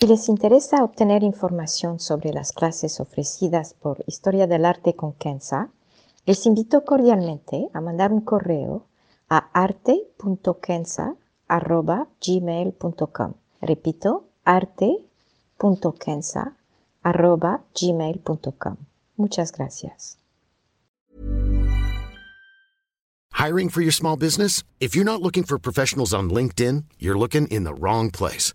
Si les interesa obtener información sobre las clases ofrecidas por Historia del Arte con Kenza, les invito cordialmente a mandar un correo a arte.kenza.gmail.com. Repito, arte.kenza.gmail.com. Muchas gracias. Hiring for your small business? If you're not looking for professionals on LinkedIn, you're looking in the wrong place.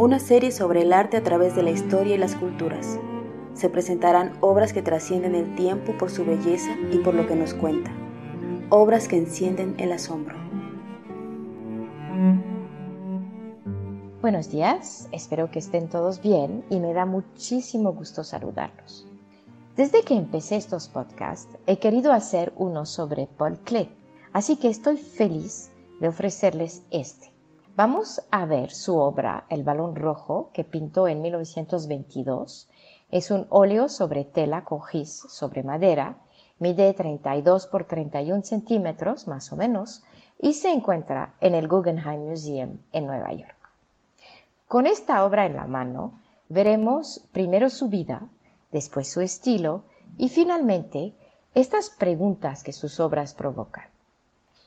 Una serie sobre el arte a través de la historia y las culturas. Se presentarán obras que trascienden el tiempo por su belleza y por lo que nos cuenta. Obras que encienden el asombro. Buenos días, espero que estén todos bien y me da muchísimo gusto saludarlos. Desde que empecé estos podcasts he querido hacer uno sobre Paul Klee, así que estoy feliz de ofrecerles este. Vamos a ver su obra El balón rojo que pintó en 1922. Es un óleo sobre tela con gis sobre madera, mide 32 por 31 centímetros más o menos y se encuentra en el Guggenheim Museum en Nueva York. Con esta obra en la mano veremos primero su vida, después su estilo y finalmente estas preguntas que sus obras provocan.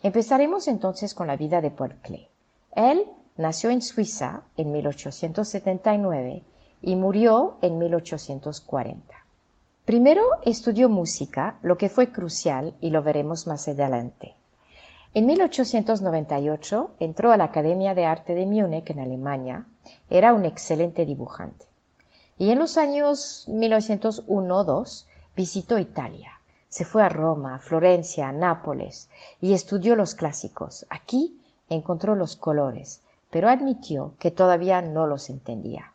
Empezaremos entonces con la vida de Paul Klee. Él nació en Suiza en 1879 y murió en 1840. Primero estudió música, lo que fue crucial y lo veremos más adelante. En 1898 entró a la Academia de Arte de Múnich en Alemania. Era un excelente dibujante. Y en los años 1901-2 visitó Italia. Se fue a Roma, Florencia, Nápoles y estudió los clásicos. Aquí encontró los colores, pero admitió que todavía no los entendía.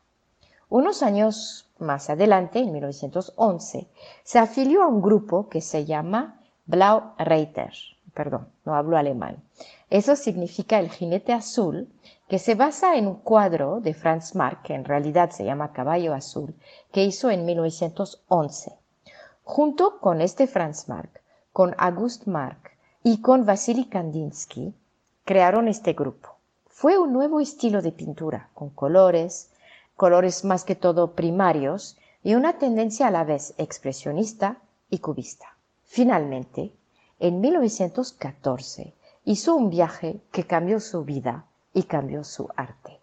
Unos años más adelante, en 1911, se afilió a un grupo que se llama Blau Reiter. Perdón, no hablo alemán. Eso significa el jinete azul, que se basa en un cuadro de Franz Marc, que en realidad se llama Caballo Azul, que hizo en 1911. Junto con este Franz Marc, con August Marc y con Vasily Kandinsky, crearon este grupo. Fue un nuevo estilo de pintura, con colores, colores más que todo primarios y una tendencia a la vez expresionista y cubista. Finalmente, en 1914 hizo un viaje que cambió su vida y cambió su arte.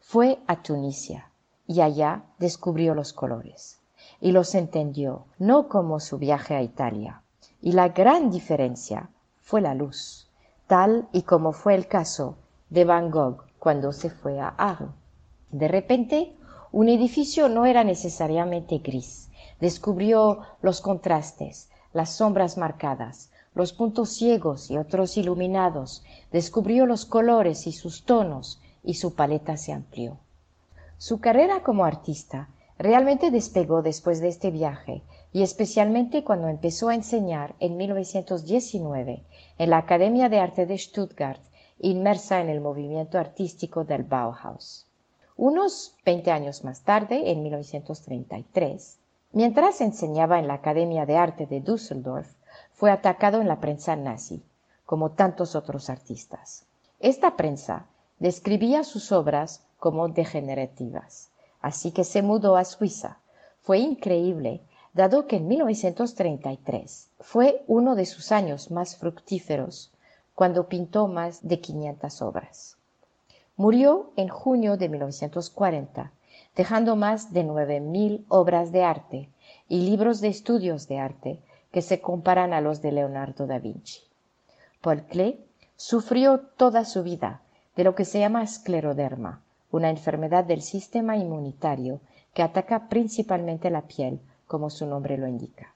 Fue a Tunisia y allá descubrió los colores y los entendió, no como su viaje a Italia. Y la gran diferencia fue la luz, tal y como fue el caso de Van Gogh cuando se fue a Arles. De repente, un edificio no era necesariamente gris. Descubrió los contrastes, las sombras marcadas, los puntos ciegos y otros iluminados, descubrió los colores y sus tonos, y su paleta se amplió. Su carrera como artista realmente despegó después de este viaje, y especialmente cuando empezó a enseñar en 1919 en la Academia de Arte de Stuttgart, inmersa en el movimiento artístico del Bauhaus. Unos 20 años más tarde, en 1933, mientras enseñaba en la Academia de Arte de Düsseldorf, fue atacado en la prensa nazi, como tantos otros artistas. Esta prensa describía sus obras como degenerativas así que se mudó a Suiza. Fue increíble, dado que en 1933 fue uno de sus años más fructíferos, cuando pintó más de 500 obras. Murió en junio de 1940, dejando más de 9.000 obras de arte y libros de estudios de arte que se comparan a los de Leonardo da Vinci. Paul Klee sufrió toda su vida de lo que se llama escleroderma, una enfermedad del sistema inmunitario que ataca principalmente la piel, como su nombre lo indica.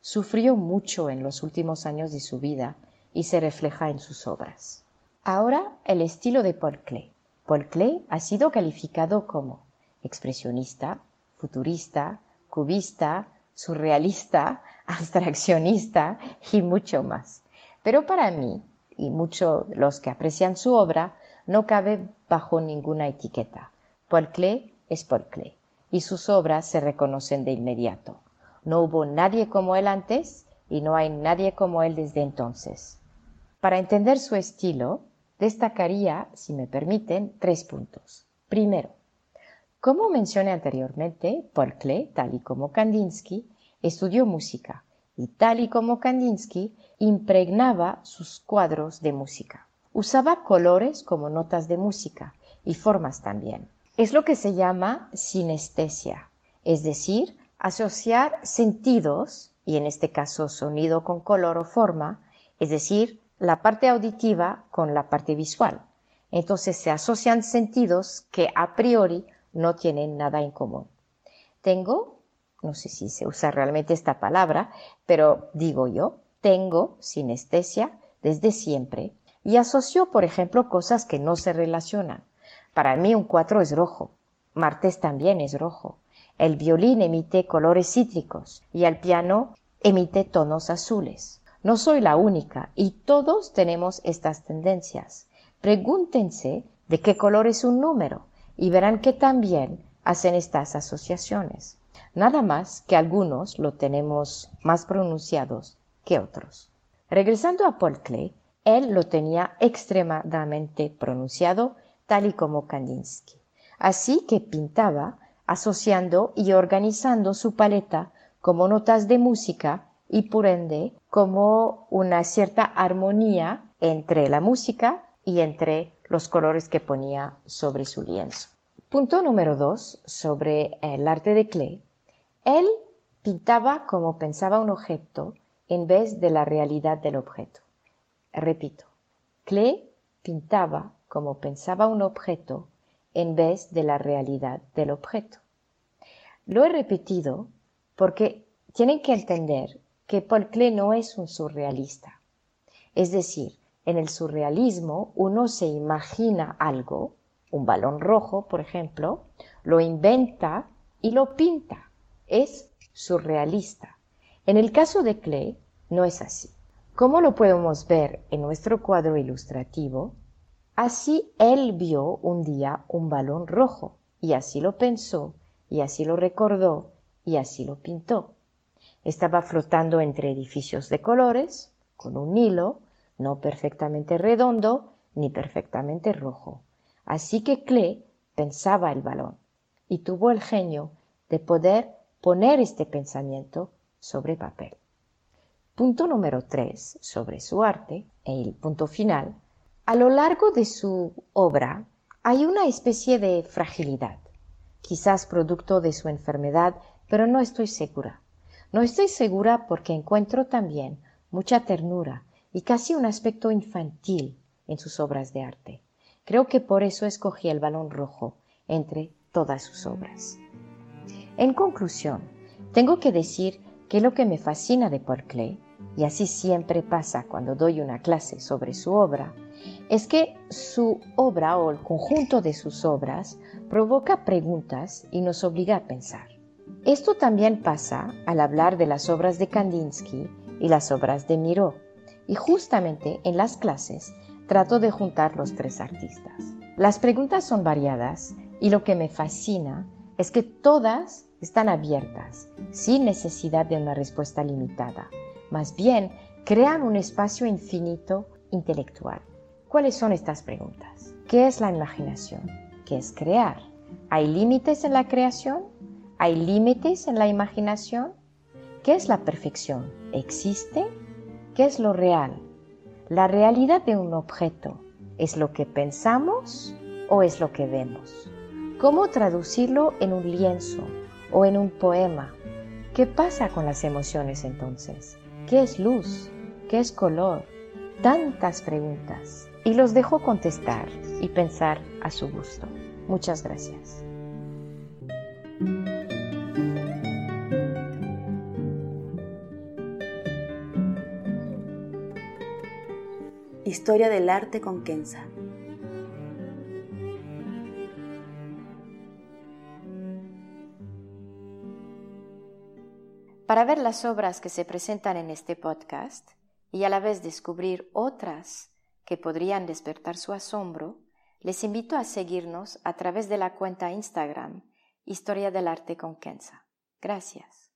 Sufrió mucho en los últimos años de su vida y se refleja en sus obras. Ahora el estilo de Paul Klee. Paul Klee ha sido calificado como expresionista, futurista, cubista, surrealista, abstraccionista y mucho más. Pero para mí, y muchos los que aprecian su obra, no cabe bajo ninguna etiqueta. Klee es Klee y sus obras se reconocen de inmediato. No hubo nadie como él antes y no hay nadie como él desde entonces. Para entender su estilo, destacaría, si me permiten, tres puntos. Primero, como mencioné anteriormente, Klee, tal y como Kandinsky, estudió música y tal y como Kandinsky, impregnaba sus cuadros de música. Usaba colores como notas de música y formas también. Es lo que se llama sinestesia, es decir, asociar sentidos, y en este caso sonido con color o forma, es decir, la parte auditiva con la parte visual. Entonces se asocian sentidos que a priori no tienen nada en común. Tengo, no sé si se usa realmente esta palabra, pero digo yo, tengo sinestesia desde siempre y asocio, por ejemplo, cosas que no se relacionan. Para mí un 4 es rojo, martes también es rojo, el violín emite colores cítricos y el piano emite tonos azules. No soy la única y todos tenemos estas tendencias. Pregúntense de qué color es un número y verán que también hacen estas asociaciones. Nada más que algunos lo tenemos más pronunciados que otros. Regresando a Paul Klee, él lo tenía extremadamente pronunciado, tal y como Kandinsky. Así que pintaba asociando y organizando su paleta como notas de música y por ende como una cierta armonía entre la música y entre los colores que ponía sobre su lienzo. Punto número dos sobre el arte de Klee. Él pintaba como pensaba un objeto en vez de la realidad del objeto. Repito, Klee pintaba como pensaba un objeto en vez de la realidad del objeto. Lo he repetido porque tienen que entender que Paul Klee no es un surrealista. Es decir, en el surrealismo uno se imagina algo, un balón rojo, por ejemplo, lo inventa y lo pinta. Es surrealista. En el caso de Klee no es así. ¿Cómo lo podemos ver en nuestro cuadro ilustrativo? Así él vio un día un balón rojo y así lo pensó y así lo recordó y así lo pintó. Estaba flotando entre edificios de colores, con un hilo, no perfectamente redondo ni perfectamente rojo. Así que Klee pensaba el balón y tuvo el genio de poder poner este pensamiento sobre papel. Punto número tres sobre su arte, el punto final, a lo largo de su obra hay una especie de fragilidad, quizás producto de su enfermedad, pero no estoy segura. No estoy segura porque encuentro también mucha ternura y casi un aspecto infantil en sus obras de arte. Creo que por eso escogí el balón rojo entre todas sus obras. En conclusión, tengo que decir que lo que me fascina de Paul y así siempre pasa cuando doy una clase sobre su obra, es que su obra o el conjunto de sus obras provoca preguntas y nos obliga a pensar. Esto también pasa al hablar de las obras de Kandinsky y las obras de Miró, y justamente en las clases trato de juntar los tres artistas. Las preguntas son variadas y lo que me fascina es que todas están abiertas, sin necesidad de una respuesta limitada. Más bien, crean un espacio infinito intelectual. ¿Cuáles son estas preguntas? ¿Qué es la imaginación? ¿Qué es crear? ¿Hay límites en la creación? ¿Hay límites en la imaginación? ¿Qué es la perfección? ¿Existe? ¿Qué es lo real? ¿La realidad de un objeto es lo que pensamos o es lo que vemos? ¿Cómo traducirlo en un lienzo o en un poema? ¿Qué pasa con las emociones entonces? ¿Qué es luz? ¿Qué es color? Tantas preguntas y los dejo contestar y pensar a su gusto. Muchas gracias. Historia del arte con Kenza. Para ver las obras que se presentan en este podcast y a la vez descubrir otras que podrían despertar su asombro, les invito a seguirnos a través de la cuenta Instagram Historia del Arte con Kenza. Gracias.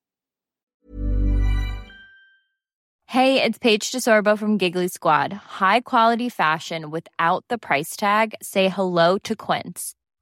Hey, it's Paige DeSorbo from Giggly Squad. High quality fashion without the price tag. Say hello to Quince.